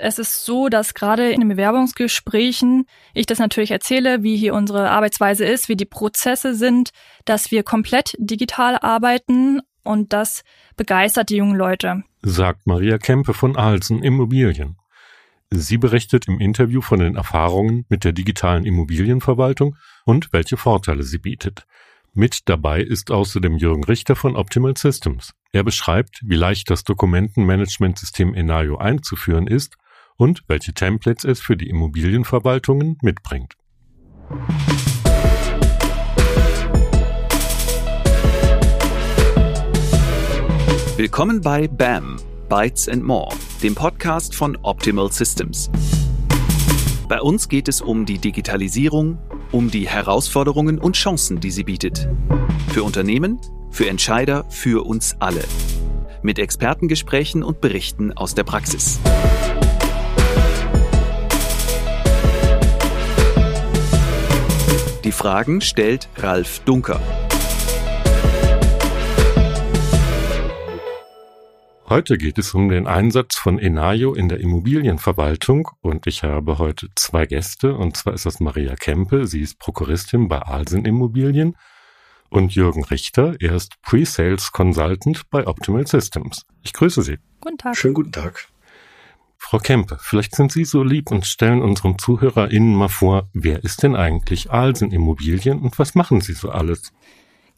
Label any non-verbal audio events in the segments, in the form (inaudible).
Es ist so, dass gerade in den Bewerbungsgesprächen ich das natürlich erzähle, wie hier unsere Arbeitsweise ist, wie die Prozesse sind, dass wir komplett digital arbeiten und das begeistert die jungen Leute. Sagt Maria Kempe von Alsen Immobilien. Sie berichtet im Interview von den Erfahrungen mit der digitalen Immobilienverwaltung und welche Vorteile sie bietet. Mit dabei ist außerdem Jürgen Richter von Optimal Systems. Er beschreibt, wie leicht das Dokumentenmanagementsystem Enayo einzuführen ist und welche Templates es für die Immobilienverwaltungen mitbringt. Willkommen bei BAM, Bytes and More, dem Podcast von Optimal Systems. Bei uns geht es um die Digitalisierung, um die Herausforderungen und Chancen, die sie bietet. Für Unternehmen, für Entscheider, für uns alle. Mit Expertengesprächen und Berichten aus der Praxis. Die Fragen stellt Ralf Dunker. Heute geht es um den Einsatz von Enayo in der Immobilienverwaltung und ich habe heute zwei Gäste und zwar ist das Maria Kempe, sie ist Prokuristin bei Alsen Immobilien und Jürgen Richter, er ist Pre-Sales Consultant bei Optimal Systems. Ich grüße Sie. Guten Tag. Schönen guten Tag. Frau Kempe, vielleicht sind Sie so lieb und stellen unseren ZuhörerInnen mal vor, wer ist denn eigentlich Alsen Immobilien und was machen Sie so alles?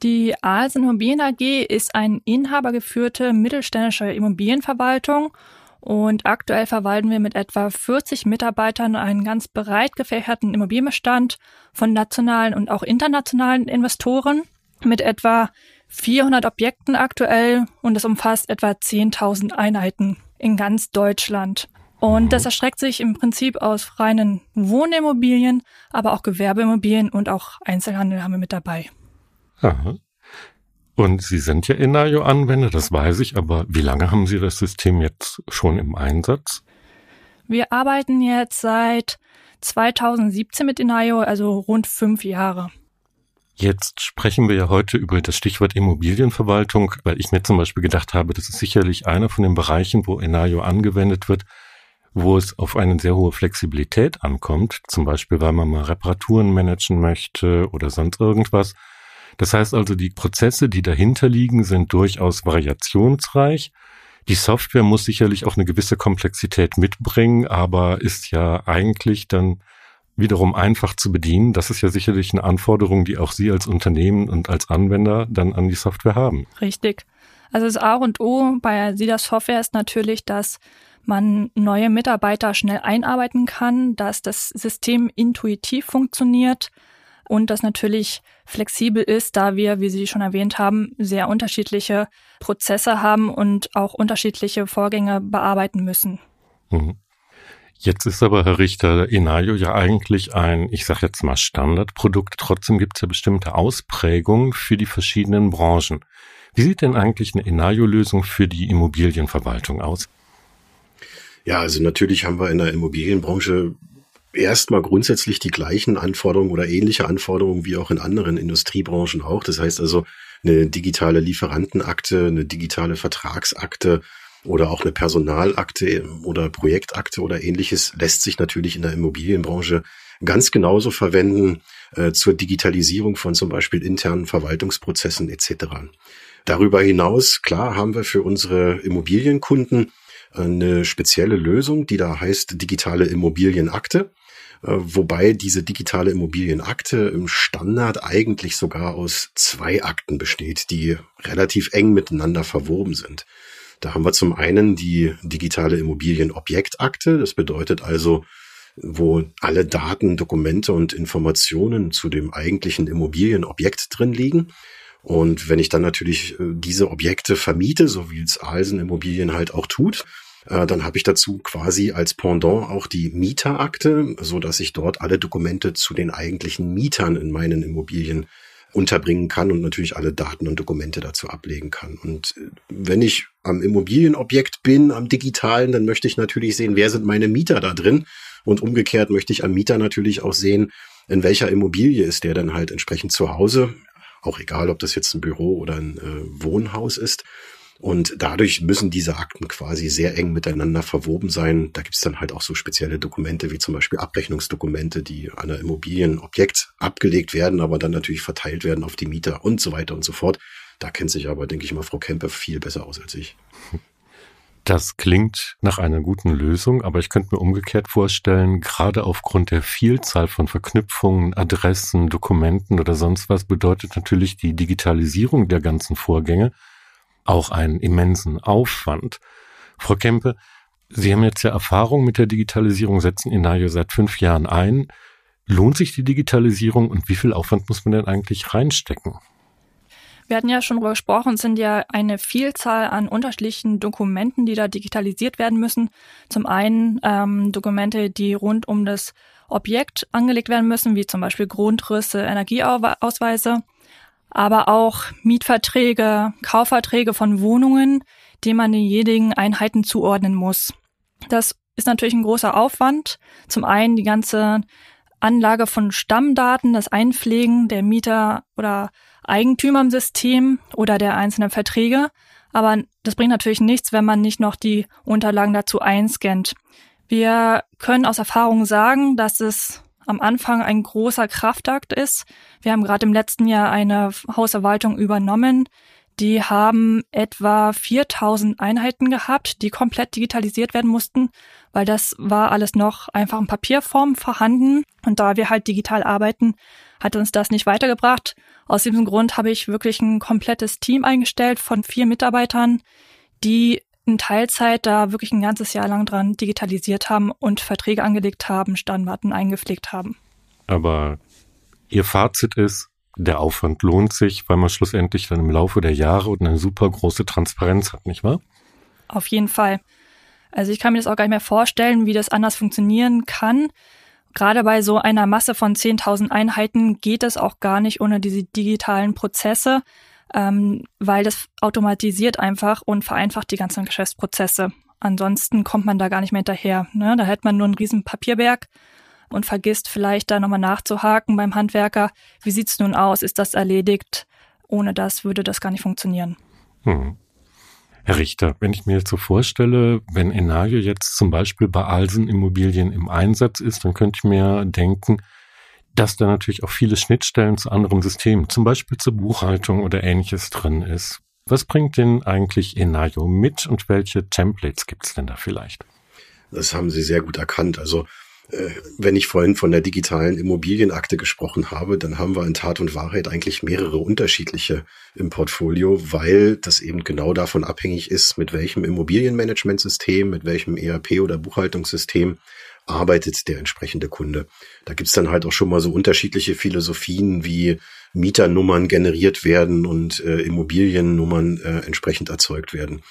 Die Alsen Immobilien AG ist eine inhabergeführte mittelständische Immobilienverwaltung und aktuell verwalten wir mit etwa 40 Mitarbeitern einen ganz breit gefächerten Immobilienbestand von nationalen und auch internationalen Investoren mit etwa 400 Objekten aktuell und es umfasst etwa 10.000 Einheiten in ganz Deutschland. Und das erstreckt sich im Prinzip aus reinen Wohnimmobilien, aber auch Gewerbeimmobilien und auch Einzelhandel haben wir mit dabei. Aha. Und Sie sind ja Enayo-Anwender, das weiß ich, aber wie lange haben Sie das System jetzt schon im Einsatz? Wir arbeiten jetzt seit 2017 mit Enayo, also rund fünf Jahre. Jetzt sprechen wir ja heute über das Stichwort Immobilienverwaltung, weil ich mir zum Beispiel gedacht habe, das ist sicherlich einer von den Bereichen, wo Enayo angewendet wird, wo es auf eine sehr hohe Flexibilität ankommt, zum Beispiel weil man mal Reparaturen managen möchte oder sonst irgendwas. Das heißt also, die Prozesse, die dahinter liegen, sind durchaus variationsreich. Die Software muss sicherlich auch eine gewisse Komplexität mitbringen, aber ist ja eigentlich dann wiederum einfach zu bedienen. Das ist ja sicherlich eine Anforderung, die auch Sie als Unternehmen und als Anwender dann an die Software haben. Richtig. Also das A und O bei SIDA Software ist natürlich, dass man neue Mitarbeiter schnell einarbeiten kann, dass das System intuitiv funktioniert, und das natürlich flexibel ist, da wir, wie Sie schon erwähnt haben, sehr unterschiedliche Prozesse haben und auch unterschiedliche Vorgänge bearbeiten müssen. Mhm. Jetzt ist aber, Herr Richter, Enayo ja eigentlich ein, ich sage jetzt mal, Standardprodukt. Trotzdem gibt es ja bestimmte Ausprägungen für die verschiedenen Branchen. Wie sieht denn eigentlich eine Enayo-Lösung für die Immobilienverwaltung aus? Ja, also natürlich haben wir in der Immobilienbranche erstmal grundsätzlich die gleichen Anforderungen oder ähnliche Anforderungen wie auch in anderen Industriebranchen auch. Das heißt also eine digitale Lieferantenakte, eine digitale Vertragsakte oder auch eine Personalakte oder Projektakte oder ähnliches lässt sich natürlich in der Immobilienbranche ganz genauso verwenden äh, zur Digitalisierung von zum Beispiel internen Verwaltungsprozessen etc. Darüber hinaus, klar, haben wir für unsere Immobilienkunden eine spezielle Lösung, die da heißt digitale Immobilienakte. Äh, wobei diese digitale Immobilienakte im Standard eigentlich sogar aus zwei Akten besteht, die relativ eng miteinander verwoben sind. Da haben wir zum einen die digitale Immobilienobjektakte. Das bedeutet also, wo alle Daten, Dokumente und Informationen zu dem eigentlichen Immobilienobjekt drin liegen. Und wenn ich dann natürlich äh, diese Objekte vermiete, so wie es Alsen Immobilien halt auch tut, äh, dann habe ich dazu quasi als Pendant auch die Mieterakte, so dass ich dort alle Dokumente zu den eigentlichen Mietern in meinen Immobilien unterbringen kann und natürlich alle Daten und Dokumente dazu ablegen kann. Und äh, wenn ich am Immobilienobjekt bin, am digitalen, dann möchte ich natürlich sehen, wer sind meine Mieter da drin. Und umgekehrt möchte ich am Mieter natürlich auch sehen, in welcher Immobilie ist der dann halt entsprechend zu Hause. Auch egal, ob das jetzt ein Büro oder ein äh, Wohnhaus ist. Und dadurch müssen diese Akten quasi sehr eng miteinander verwoben sein. Da gibt's dann halt auch so spezielle Dokumente wie zum Beispiel Abrechnungsdokumente, die an einer Immobilienobjekt abgelegt werden, aber dann natürlich verteilt werden auf die Mieter und so weiter und so fort. Da kennt sich aber, denke ich mal, Frau Kempe viel besser aus als ich. Das klingt nach einer guten Lösung, aber ich könnte mir umgekehrt vorstellen, gerade aufgrund der Vielzahl von Verknüpfungen, Adressen, Dokumenten oder sonst was bedeutet natürlich die Digitalisierung der ganzen Vorgänge auch einen immensen Aufwand. Frau Kempe, Sie haben jetzt ja Erfahrung mit der Digitalisierung, setzen Inayo seit fünf Jahren ein. Lohnt sich die Digitalisierung und wie viel Aufwand muss man denn eigentlich reinstecken? Wir hatten ja schon darüber gesprochen, es sind ja eine Vielzahl an unterschiedlichen Dokumenten, die da digitalisiert werden müssen. Zum einen ähm, Dokumente, die rund um das Objekt angelegt werden müssen, wie zum Beispiel Grundrisse, Energieausweise, aber auch Mietverträge, Kaufverträge von Wohnungen, die man denjenigen Einheiten zuordnen muss. Das ist natürlich ein großer Aufwand. Zum einen die ganze Anlage von Stammdaten, das Einpflegen der Mieter oder Eigentümer im System oder der einzelnen Verträge. Aber das bringt natürlich nichts, wenn man nicht noch die Unterlagen dazu einscannt. Wir können aus Erfahrung sagen, dass es am Anfang ein großer Kraftakt ist. Wir haben gerade im letzten Jahr eine Hausverwaltung übernommen. Die haben etwa 4000 Einheiten gehabt, die komplett digitalisiert werden mussten, weil das war alles noch einfach in Papierform vorhanden. Und da wir halt digital arbeiten, hat uns das nicht weitergebracht. Aus diesem Grund habe ich wirklich ein komplettes Team eingestellt von vier Mitarbeitern, die in Teilzeit da wirklich ein ganzes Jahr lang dran digitalisiert haben und Verträge angelegt haben, Standarten eingepflegt haben. Aber Ihr Fazit ist, der Aufwand lohnt sich, weil man schlussendlich dann im Laufe der Jahre eine super große Transparenz hat, nicht wahr? Auf jeden Fall. Also ich kann mir das auch gar nicht mehr vorstellen, wie das anders funktionieren kann. Gerade bei so einer Masse von 10.000 Einheiten geht es auch gar nicht ohne diese digitalen Prozesse, ähm, weil das automatisiert einfach und vereinfacht die ganzen Geschäftsprozesse. Ansonsten kommt man da gar nicht mehr hinterher. Ne? Da hätte man nur einen riesen Papierberg und vergisst vielleicht da nochmal nachzuhaken beim Handwerker. Wie sieht's nun aus? Ist das erledigt? Ohne das würde das gar nicht funktionieren. Hm. Herr Richter, wenn ich mir jetzt so vorstelle, wenn Enagio jetzt zum Beispiel bei Alsen Immobilien im Einsatz ist, dann könnte ich mir denken, dass da natürlich auch viele Schnittstellen zu anderen Systemen, zum Beispiel zur Buchhaltung oder ähnliches drin ist. Was bringt denn eigentlich Enagio mit und welche Templates gibt es denn da vielleicht? Das haben Sie sehr gut erkannt. Also äh, wenn ich vorhin von der digitalen Immobilienakte gesprochen habe, dann haben wir in Tat und Wahrheit eigentlich mehrere unterschiedliche im Portfolio, weil das eben genau davon abhängig ist, mit welchem Immobilienmanagementsystem, mit welchem ERP oder Buchhaltungssystem arbeitet der entsprechende Kunde. Da gibt's dann halt auch schon mal so unterschiedliche Philosophien, wie Mieternummern generiert werden und äh, Immobiliennummern äh, entsprechend erzeugt werden.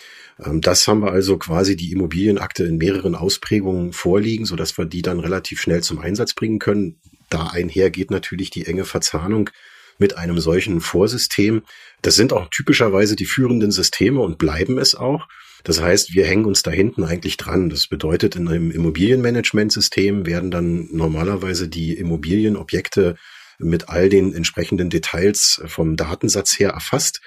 Ähm, das haben wir also quasi die Immobilienakte in mehreren Ausprägungen vorliegen, so dass wir die dann relativ schnell zum Einsatz bringen können. Da einher geht natürlich die enge Verzahnung mit einem solchen Vorsystem. Das sind auch typischerweise die führenden Systeme und bleiben es auch. Das heißt, wir hängen uns da hinten eigentlich dran. Das bedeutet, in einem Immobilienmanagementsystem werden dann normalerweise die Immobilienobjekte mit all den entsprechenden Details vom Datensatz her erfasst.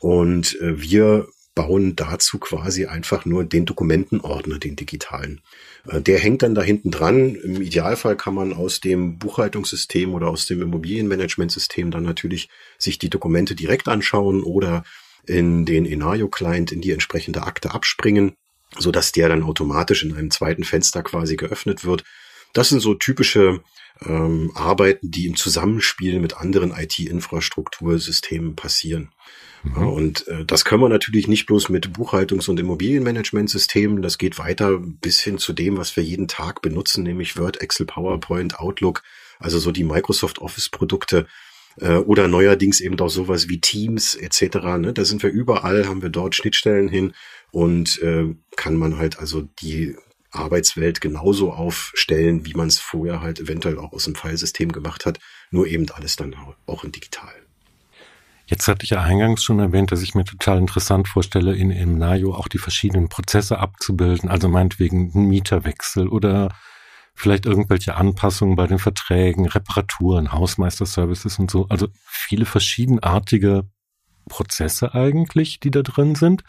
Und äh, wir bauen dazu quasi einfach nur den Dokumentenordner, den digitalen. Äh, der hängt dann da hinten dran. Im Idealfall kann man aus dem Buchhaltungssystem oder aus dem Immobilienmanagementsystem dann natürlich sich die Dokumente direkt anschauen oder in den Enario-Client in die entsprechende Akte abspringen, so dass der dann automatisch in einem zweiten Fenster quasi geöffnet wird. Das sind so typische ähm, Arbeiten, die im Zusammenspiel mit anderen IT-Infrastruktursystemen passieren. Mhm. Und äh, das können wir natürlich nicht bloß mit Buchhaltungs- und Immobilienmanagementsystemen. Das geht weiter bis hin zu dem, was wir jeden Tag benutzen, nämlich Word, Excel, PowerPoint, Outlook, also so die Microsoft Office-Produkte äh, oder neuerdings eben auch sowas wie Teams etc. Ne? Da sind wir überall, haben wir dort Schnittstellen hin und äh, kann man halt also die Arbeitswelt genauso aufstellen, wie man es vorher halt eventuell auch aus dem Filesystem gemacht hat, nur eben alles dann auch in digital. Jetzt hatte ich ja eingangs schon erwähnt, dass ich mir total interessant vorstelle, in Emnayo auch die verschiedenen Prozesse abzubilden, also meinetwegen einen Mieterwechsel oder vielleicht irgendwelche Anpassungen bei den Verträgen, Reparaturen, Hausmeisterservices und so. Also viele verschiedenartige Prozesse eigentlich, die da drin sind.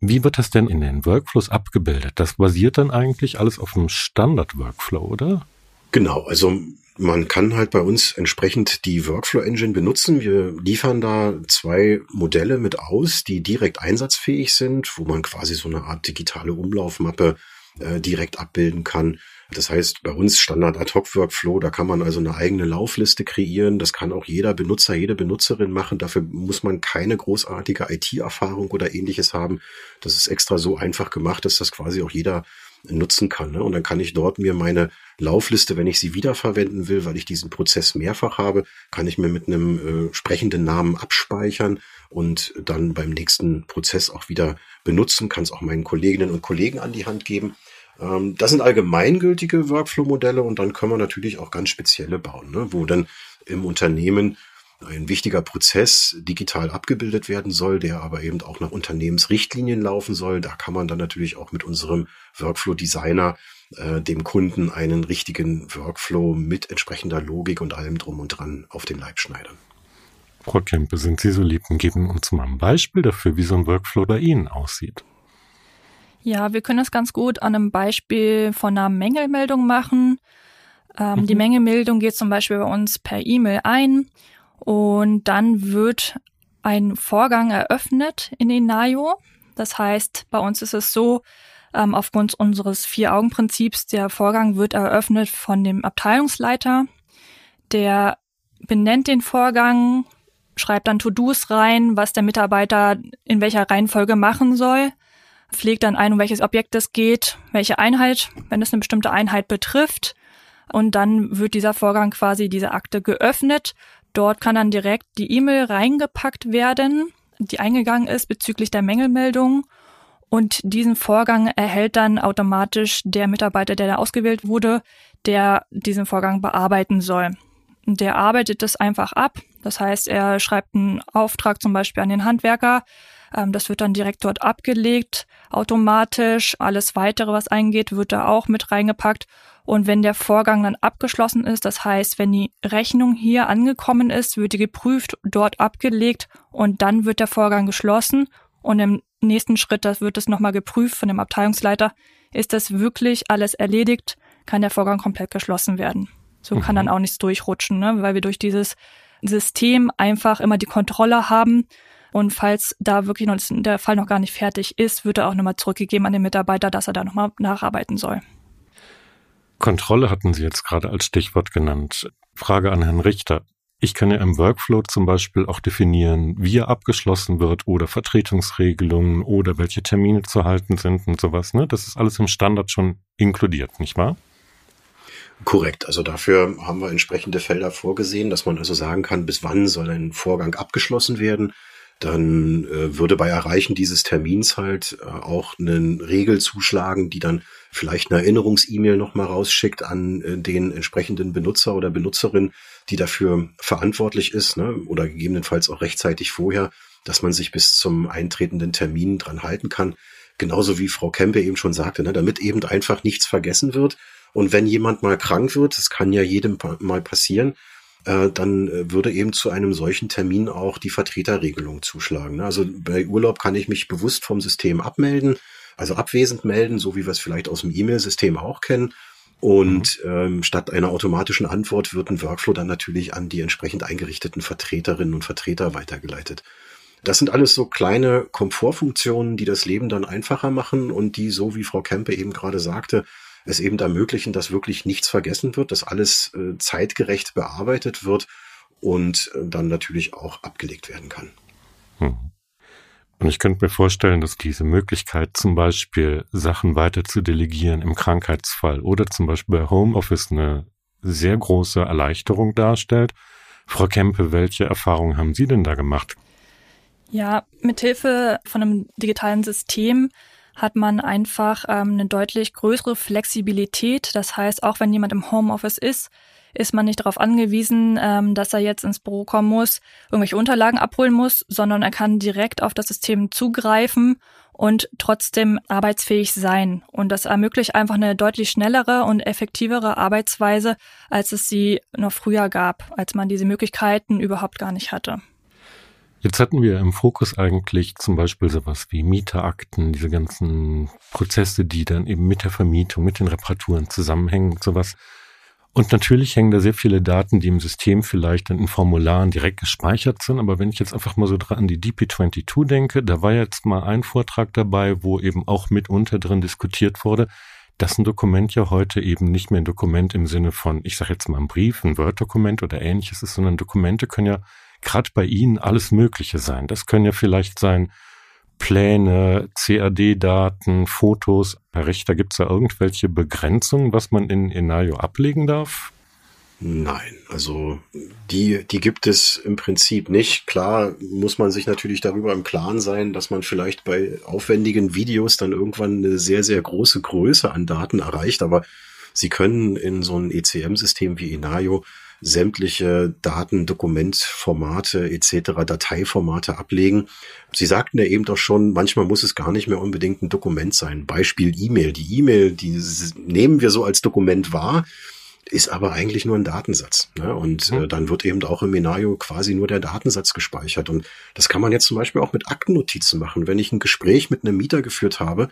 Wie wird das denn in den Workflows abgebildet? Das basiert dann eigentlich alles auf einem Standard-Workflow, oder? Genau, also man kann halt bei uns entsprechend die Workflow Engine benutzen. Wir liefern da zwei Modelle mit aus, die direkt einsatzfähig sind, wo man quasi so eine Art digitale Umlaufmappe äh, direkt abbilden kann. Das heißt, bei uns Standard Ad-Hoc-Workflow, da kann man also eine eigene Laufliste kreieren. Das kann auch jeder Benutzer, jede Benutzerin machen. Dafür muss man keine großartige IT-Erfahrung oder ähnliches haben. Das ist extra so einfach gemacht, dass das quasi auch jeder nutzen kann. Ne? Und dann kann ich dort mir meine Laufliste, wenn ich sie wiederverwenden will, weil ich diesen Prozess mehrfach habe, kann ich mir mit einem äh, sprechenden Namen abspeichern und dann beim nächsten Prozess auch wieder benutzen, kann es auch meinen Kolleginnen und Kollegen an die Hand geben. Ähm, das sind allgemeingültige Workflow-Modelle und dann können wir natürlich auch ganz spezielle bauen, ne? wo dann im Unternehmen ein wichtiger Prozess digital abgebildet werden soll, der aber eben auch nach Unternehmensrichtlinien laufen soll. Da kann man dann natürlich auch mit unserem Workflow-Designer äh, dem Kunden einen richtigen Workflow mit entsprechender Logik und allem drum und dran auf den Leib schneidern. Frau Kempe, sind Sie so lieb und geben uns mal ein Beispiel dafür, wie so ein Workflow bei Ihnen aussieht? Ja, wir können das ganz gut an einem Beispiel von einer Mängelmeldung machen. Ähm, mhm. Die Mängelmeldung geht zum Beispiel bei uns per E-Mail ein und dann wird ein Vorgang eröffnet in Inayo. Das heißt, bei uns ist es so, ähm, aufgrund unseres Vier-Augen-Prinzips, der Vorgang wird eröffnet von dem Abteilungsleiter. Der benennt den Vorgang, schreibt dann To-Dos rein, was der Mitarbeiter in welcher Reihenfolge machen soll, pflegt dann ein, um welches Objekt es geht, welche Einheit, wenn es eine bestimmte Einheit betrifft. Und dann wird dieser Vorgang quasi, diese Akte geöffnet Dort kann dann direkt die E-Mail reingepackt werden, die eingegangen ist bezüglich der Mängelmeldung. Und diesen Vorgang erhält dann automatisch der Mitarbeiter, der da ausgewählt wurde, der diesen Vorgang bearbeiten soll. Der arbeitet das einfach ab. Das heißt, er schreibt einen Auftrag zum Beispiel an den Handwerker. Ähm, das wird dann direkt dort abgelegt, automatisch. Alles weitere, was eingeht, wird da auch mit reingepackt. Und wenn der Vorgang dann abgeschlossen ist, das heißt, wenn die Rechnung hier angekommen ist, wird die geprüft, dort abgelegt und dann wird der Vorgang geschlossen. Und im nächsten Schritt, das wird es nochmal geprüft von dem Abteilungsleiter, ist das wirklich alles erledigt, kann der Vorgang komplett geschlossen werden. So kann dann mhm. auch nichts durchrutschen, ne? weil wir durch dieses System einfach immer die Kontrolle haben. Und falls da wirklich noch der Fall noch gar nicht fertig ist, wird er auch nochmal zurückgegeben an den Mitarbeiter, dass er da nochmal nacharbeiten soll. Kontrolle hatten Sie jetzt gerade als Stichwort genannt. Frage an Herrn Richter. Ich kann ja im Workflow zum Beispiel auch definieren, wie er abgeschlossen wird oder Vertretungsregelungen oder welche Termine zu halten sind und sowas. Ne? Das ist alles im Standard schon inkludiert, nicht wahr? Korrekt. Also dafür haben wir entsprechende Felder vorgesehen, dass man also sagen kann, bis wann soll ein Vorgang abgeschlossen werden dann äh, würde bei Erreichen dieses Termins halt äh, auch eine Regel zuschlagen, die dann vielleicht eine Erinnerungs-E-Mail nochmal rausschickt an äh, den entsprechenden Benutzer oder Benutzerin, die dafür verantwortlich ist, ne? oder gegebenenfalls auch rechtzeitig vorher, dass man sich bis zum eintretenden Termin dran halten kann. Genauso wie Frau Kempe eben schon sagte, ne? damit eben einfach nichts vergessen wird. Und wenn jemand mal krank wird, das kann ja jedem mal passieren, äh, dann äh, würde eben zu einem solchen Termin auch die Vertreterregelung zuschlagen. Ne? Also bei Urlaub kann ich mich bewusst vom System abmelden, also abwesend melden, so wie wir es vielleicht aus dem E-Mail-System auch kennen. Und mhm. ähm, statt einer automatischen Antwort wird ein Workflow dann natürlich an die entsprechend eingerichteten Vertreterinnen und Vertreter weitergeleitet. Das sind alles so kleine Komfortfunktionen, die das Leben dann einfacher machen und die, so wie Frau Kempe eben gerade sagte, es eben ermöglichen, dass wirklich nichts vergessen wird, dass alles äh, zeitgerecht bearbeitet wird und äh, dann natürlich auch abgelegt werden kann. Hm. Und ich könnte mir vorstellen, dass diese Möglichkeit, zum Beispiel Sachen weiter zu delegieren im Krankheitsfall oder zum Beispiel bei Homeoffice eine sehr große Erleichterung darstellt. Frau Kempe, welche Erfahrungen haben Sie denn da gemacht? Ja, mithilfe von einem digitalen System hat man einfach ähm, eine deutlich größere Flexibilität. Das heißt, auch wenn jemand im Homeoffice ist, ist man nicht darauf angewiesen, ähm, dass er jetzt ins Büro kommen muss, irgendwelche Unterlagen abholen muss, sondern er kann direkt auf das System zugreifen und trotzdem arbeitsfähig sein. Und das ermöglicht einfach eine deutlich schnellere und effektivere Arbeitsweise, als es sie noch früher gab, als man diese Möglichkeiten überhaupt gar nicht hatte. Jetzt hatten wir im Fokus eigentlich zum Beispiel sowas wie Mieterakten, diese ganzen Prozesse, die dann eben mit der Vermietung, mit den Reparaturen zusammenhängen und sowas. Und natürlich hängen da sehr viele Daten, die im System vielleicht dann in Formularen direkt gespeichert sind. Aber wenn ich jetzt einfach mal so an die DP22 denke, da war jetzt mal ein Vortrag dabei, wo eben auch mitunter drin diskutiert wurde, dass ein Dokument ja heute eben nicht mehr ein Dokument im Sinne von, ich sage jetzt mal ein Brief, ein Word-Dokument oder ähnliches ist, sondern Dokumente können ja gerade bei Ihnen alles Mögliche sein. Das können ja vielleicht sein Pläne, CAD-Daten, Fotos. Herr Richter, gibt es da irgendwelche Begrenzungen, was man in Enayo ablegen darf? Nein, also die, die gibt es im Prinzip nicht. Klar muss man sich natürlich darüber im Klaren sein, dass man vielleicht bei aufwendigen Videos dann irgendwann eine sehr, sehr große Größe an Daten erreicht, aber Sie können in so ein ECM-System wie Enayo sämtliche Daten, Dokumentformate etc., Dateiformate ablegen. Sie sagten ja eben doch schon, manchmal muss es gar nicht mehr unbedingt ein Dokument sein. Beispiel E-Mail. Die E-Mail, die nehmen wir so als Dokument wahr, ist aber eigentlich nur ein Datensatz. Ne? Und mhm. äh, dann wird eben auch im Menario quasi nur der Datensatz gespeichert. Und das kann man jetzt zum Beispiel auch mit Aktennotizen machen. Wenn ich ein Gespräch mit einem Mieter geführt habe,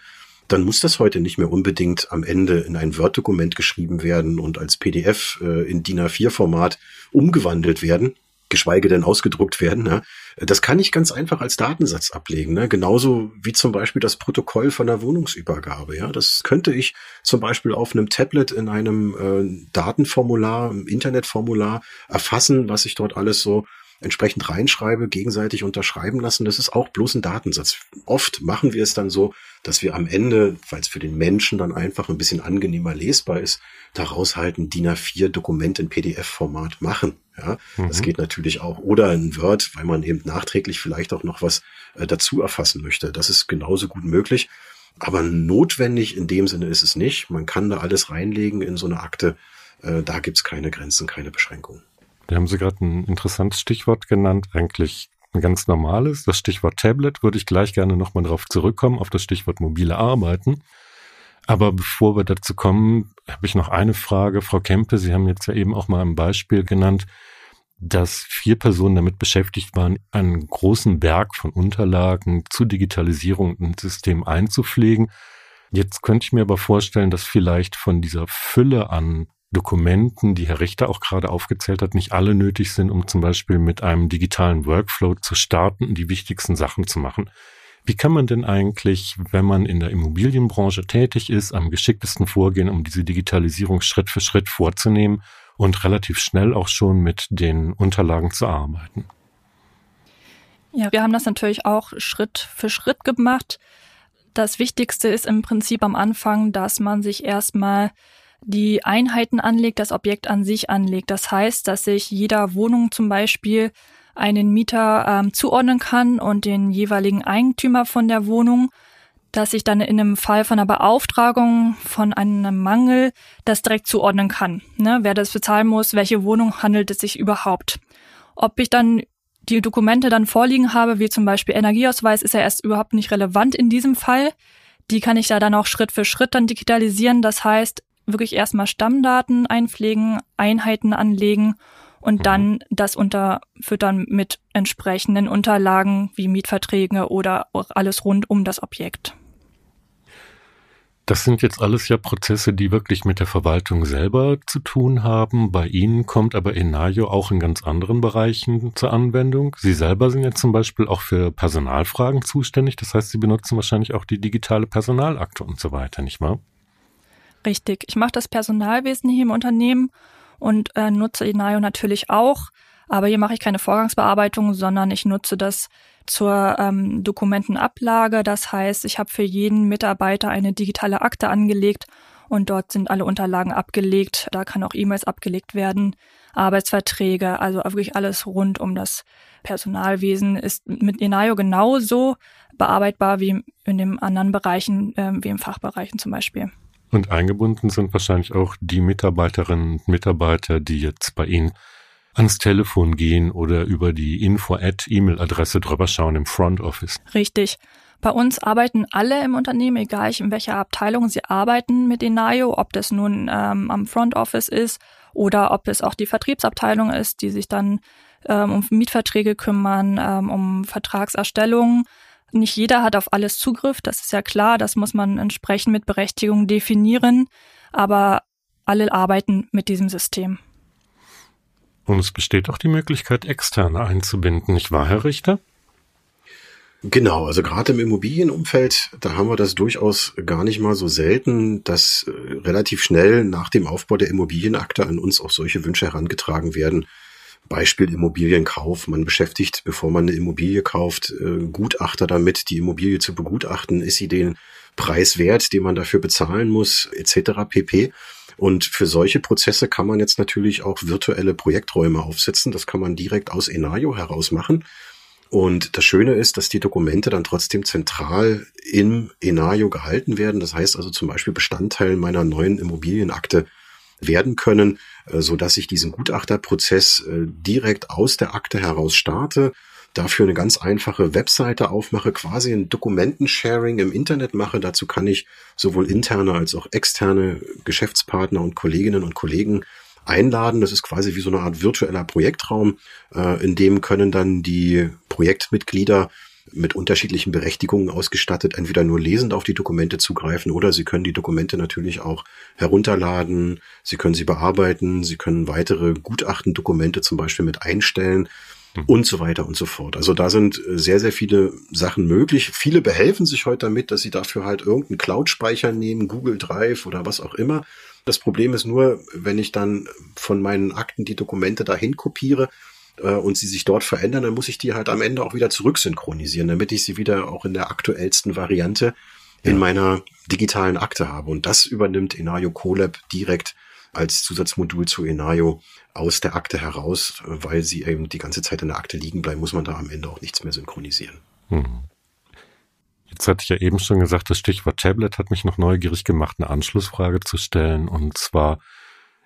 dann muss das heute nicht mehr unbedingt am Ende in ein Word-Dokument geschrieben werden und als PDF äh, in DIN A4-Format umgewandelt werden, geschweige denn ausgedruckt werden. Ne? Das kann ich ganz einfach als Datensatz ablegen. Ne? Genauso wie zum Beispiel das Protokoll von der Wohnungsübergabe. Ja, das könnte ich zum Beispiel auf einem Tablet in einem äh, Datenformular, im Internetformular erfassen, was ich dort alles so entsprechend reinschreibe, gegenseitig unterschreiben lassen. Das ist auch bloß ein Datensatz. Oft machen wir es dann so, dass wir am Ende, weil es für den Menschen dann einfach ein bisschen angenehmer lesbar ist, daraus halt ein DIN A4 Dokument in PDF-Format machen. Ja, mhm. das geht natürlich auch. Oder ein Word, weil man eben nachträglich vielleicht auch noch was äh, dazu erfassen möchte. Das ist genauso gut möglich. Aber notwendig in dem Sinne ist es nicht. Man kann da alles reinlegen in so eine Akte. Äh, da gibt's keine Grenzen, keine Beschränkungen. Da haben Sie gerade ein interessantes Stichwort genannt, eigentlich ein ganz normales. Das Stichwort Tablet würde ich gleich gerne nochmal darauf zurückkommen, auf das Stichwort mobile Arbeiten. Aber bevor wir dazu kommen, habe ich noch eine Frage. Frau Kempe, Sie haben jetzt ja eben auch mal ein Beispiel genannt, dass vier Personen damit beschäftigt waren, einen großen Berg von Unterlagen zur Digitalisierung in System einzupflegen. Jetzt könnte ich mir aber vorstellen, dass vielleicht von dieser Fülle an Dokumenten, die Herr Richter auch gerade aufgezählt hat, nicht alle nötig sind, um zum Beispiel mit einem digitalen Workflow zu starten und die wichtigsten Sachen zu machen. Wie kann man denn eigentlich, wenn man in der Immobilienbranche tätig ist, am geschicktesten vorgehen, um diese Digitalisierung Schritt für Schritt vorzunehmen und relativ schnell auch schon mit den Unterlagen zu arbeiten? Ja, wir haben das natürlich auch Schritt für Schritt gemacht. Das Wichtigste ist im Prinzip am Anfang, dass man sich erstmal die Einheiten anlegt, das Objekt an sich anlegt. Das heißt, dass sich jeder Wohnung zum Beispiel einen Mieter ähm, zuordnen kann und den jeweiligen Eigentümer von der Wohnung, dass ich dann in einem Fall von einer Beauftragung von einem Mangel das direkt zuordnen kann. Ne? Wer das bezahlen muss, welche Wohnung handelt es sich überhaupt. Ob ich dann die Dokumente dann vorliegen habe, wie zum Beispiel Energieausweis, ist ja erst überhaupt nicht relevant in diesem Fall. Die kann ich da dann auch Schritt für Schritt dann digitalisieren. Das heißt, wirklich erstmal Stammdaten einpflegen, Einheiten anlegen und mhm. dann das unterfüttern mit entsprechenden Unterlagen wie Mietverträge oder alles rund um das Objekt. Das sind jetzt alles ja Prozesse, die wirklich mit der Verwaltung selber zu tun haben. Bei Ihnen kommt aber Enayo auch in ganz anderen Bereichen zur Anwendung. Sie selber sind ja zum Beispiel auch für Personalfragen zuständig. Das heißt, Sie benutzen wahrscheinlich auch die digitale Personalakte und so weiter, nicht wahr? Richtig. Ich mache das Personalwesen hier im Unternehmen und äh, nutze Inayo natürlich auch. Aber hier mache ich keine Vorgangsbearbeitung, sondern ich nutze das zur ähm, Dokumentenablage. Das heißt, ich habe für jeden Mitarbeiter eine digitale Akte angelegt und dort sind alle Unterlagen abgelegt. Da kann auch E-Mails abgelegt werden, Arbeitsverträge, also wirklich alles rund um das Personalwesen ist mit Inayo genauso bearbeitbar wie in den anderen Bereichen, äh, wie im Fachbereichen zum Beispiel. Und eingebunden sind wahrscheinlich auch die Mitarbeiterinnen und Mitarbeiter, die jetzt bei Ihnen ans Telefon gehen oder über die Info-Ad-E-Mail-Adresse drüber schauen im Front Office. Richtig. Bei uns arbeiten alle im Unternehmen, egal in welcher Abteilung sie arbeiten mit Enayo, ob das nun ähm, am Front Office ist oder ob es auch die Vertriebsabteilung ist, die sich dann ähm, um Mietverträge kümmern, ähm, um Vertragserstellung. Nicht jeder hat auf alles Zugriff, das ist ja klar, das muss man entsprechend mit Berechtigung definieren, aber alle arbeiten mit diesem System. Und es besteht auch die Möglichkeit, externe einzubinden, nicht wahr, Herr Richter? Genau, also gerade im Immobilienumfeld, da haben wir das durchaus gar nicht mal so selten, dass äh, relativ schnell nach dem Aufbau der Immobilienakte an uns auch solche Wünsche herangetragen werden. Beispiel Immobilienkauf. Man beschäftigt, bevor man eine Immobilie kauft, äh, Gutachter damit, die Immobilie zu begutachten. Ist sie den Preis wert, den man dafür bezahlen muss, etc. pp. Und für solche Prozesse kann man jetzt natürlich auch virtuelle Projekträume aufsetzen. Das kann man direkt aus Enayo heraus machen. Und das Schöne ist, dass die Dokumente dann trotzdem zentral im Enayo gehalten werden. Das heißt also zum Beispiel Bestandteil meiner neuen Immobilienakte werden können, äh, so dass ich diesen Gutachterprozess äh, direkt aus der Akte heraus starte, dafür eine ganz einfache Webseite aufmache, quasi ein Dokumentensharing im Internet mache. Dazu kann ich sowohl interne als auch externe Geschäftspartner und Kolleginnen und Kollegen einladen. Das ist quasi wie so eine Art virtueller Projektraum, äh, in dem können dann die Projektmitglieder mit unterschiedlichen Berechtigungen ausgestattet, entweder nur lesend auf die Dokumente zugreifen oder sie können die Dokumente natürlich auch herunterladen, sie können sie bearbeiten, sie können weitere Gutachtendokumente zum Beispiel mit einstellen hm. und so weiter und so fort. Also da sind sehr, sehr viele Sachen möglich. Viele behelfen sich heute damit, dass sie dafür halt irgendeinen Cloud-Speicher nehmen, Google Drive oder was auch immer. Das Problem ist nur, wenn ich dann von meinen Akten die Dokumente dahin kopiere äh, und sie sich dort verändern, dann muss ich die halt am Ende auch wieder zurücksynchronisieren, damit ich sie wieder auch in der aktuellsten Variante in meiner digitalen Akte habe. Und das übernimmt Enayo Colab direkt als Zusatzmodul zu Enayo aus der Akte heraus, weil sie eben die ganze Zeit in der Akte liegen bleiben, muss man da am Ende auch nichts mehr synchronisieren. Hm. Jetzt hatte ich ja eben schon gesagt, das Stichwort Tablet hat mich noch neugierig gemacht, eine Anschlussfrage zu stellen. Und zwar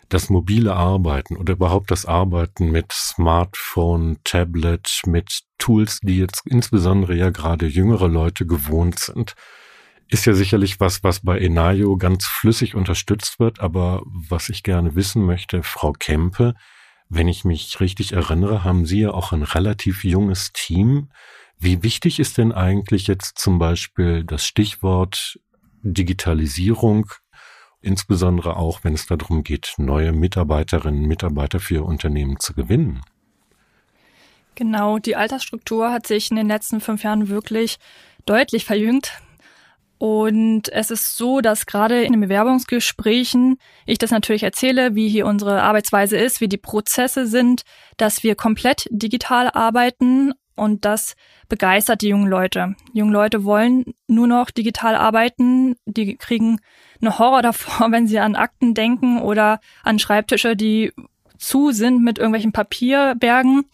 das mobile Arbeiten oder überhaupt das Arbeiten mit Smartphone, Tablet, mit Tools, die jetzt insbesondere ja gerade jüngere Leute gewohnt sind, ist ja sicherlich was, was bei Enayo ganz flüssig unterstützt wird. Aber was ich gerne wissen möchte, Frau Kempe, wenn ich mich richtig erinnere, haben Sie ja auch ein relativ junges Team. Wie wichtig ist denn eigentlich jetzt zum Beispiel das Stichwort Digitalisierung, insbesondere auch, wenn es darum geht, neue Mitarbeiterinnen und Mitarbeiter für Unternehmen zu gewinnen? Genau, die Altersstruktur hat sich in den letzten fünf Jahren wirklich deutlich verjüngt. Und es ist so, dass gerade in den Bewerbungsgesprächen ich das natürlich erzähle, wie hier unsere Arbeitsweise ist, wie die Prozesse sind, dass wir komplett digital arbeiten und das begeistert die jungen Leute. Die jungen Leute wollen nur noch digital arbeiten. Die kriegen eine Horror (laughs) davor, wenn sie an Akten denken oder an Schreibtische, die zu sind mit irgendwelchen Papierbergen.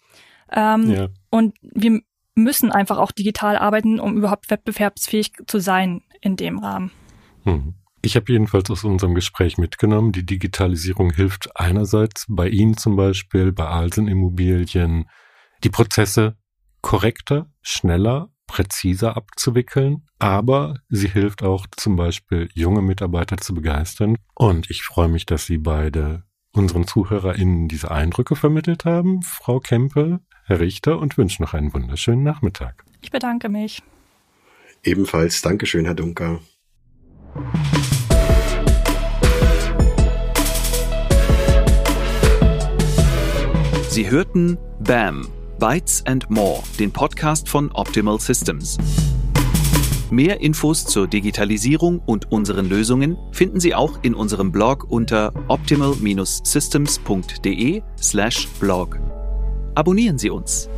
Ähm, ja. Und wir müssen einfach auch digital arbeiten, um überhaupt wettbewerbsfähig zu sein in dem Rahmen. Hm. Ich habe jedenfalls aus unserem Gespräch mitgenommen, die Digitalisierung hilft einerseits bei Ihnen zum Beispiel, bei Alsen Immobilien, die Prozesse korrekter, schneller, präziser abzuwickeln, aber sie hilft auch zum Beispiel junge Mitarbeiter zu begeistern. Und ich freue mich, dass Sie beide unseren ZuhörerInnen diese Eindrücke vermittelt haben, Frau Kempe, Herr Richter, und wünsche noch einen wunderschönen Nachmittag. Ich bedanke mich. Ebenfalls Dankeschön, Herr Dunker. Sie hörten BAM Bytes and More, den Podcast von Optimal Systems. Mehr Infos zur Digitalisierung und unseren Lösungen finden Sie auch in unserem Blog unter optimal-systems.de/blog. Abonnieren Sie uns.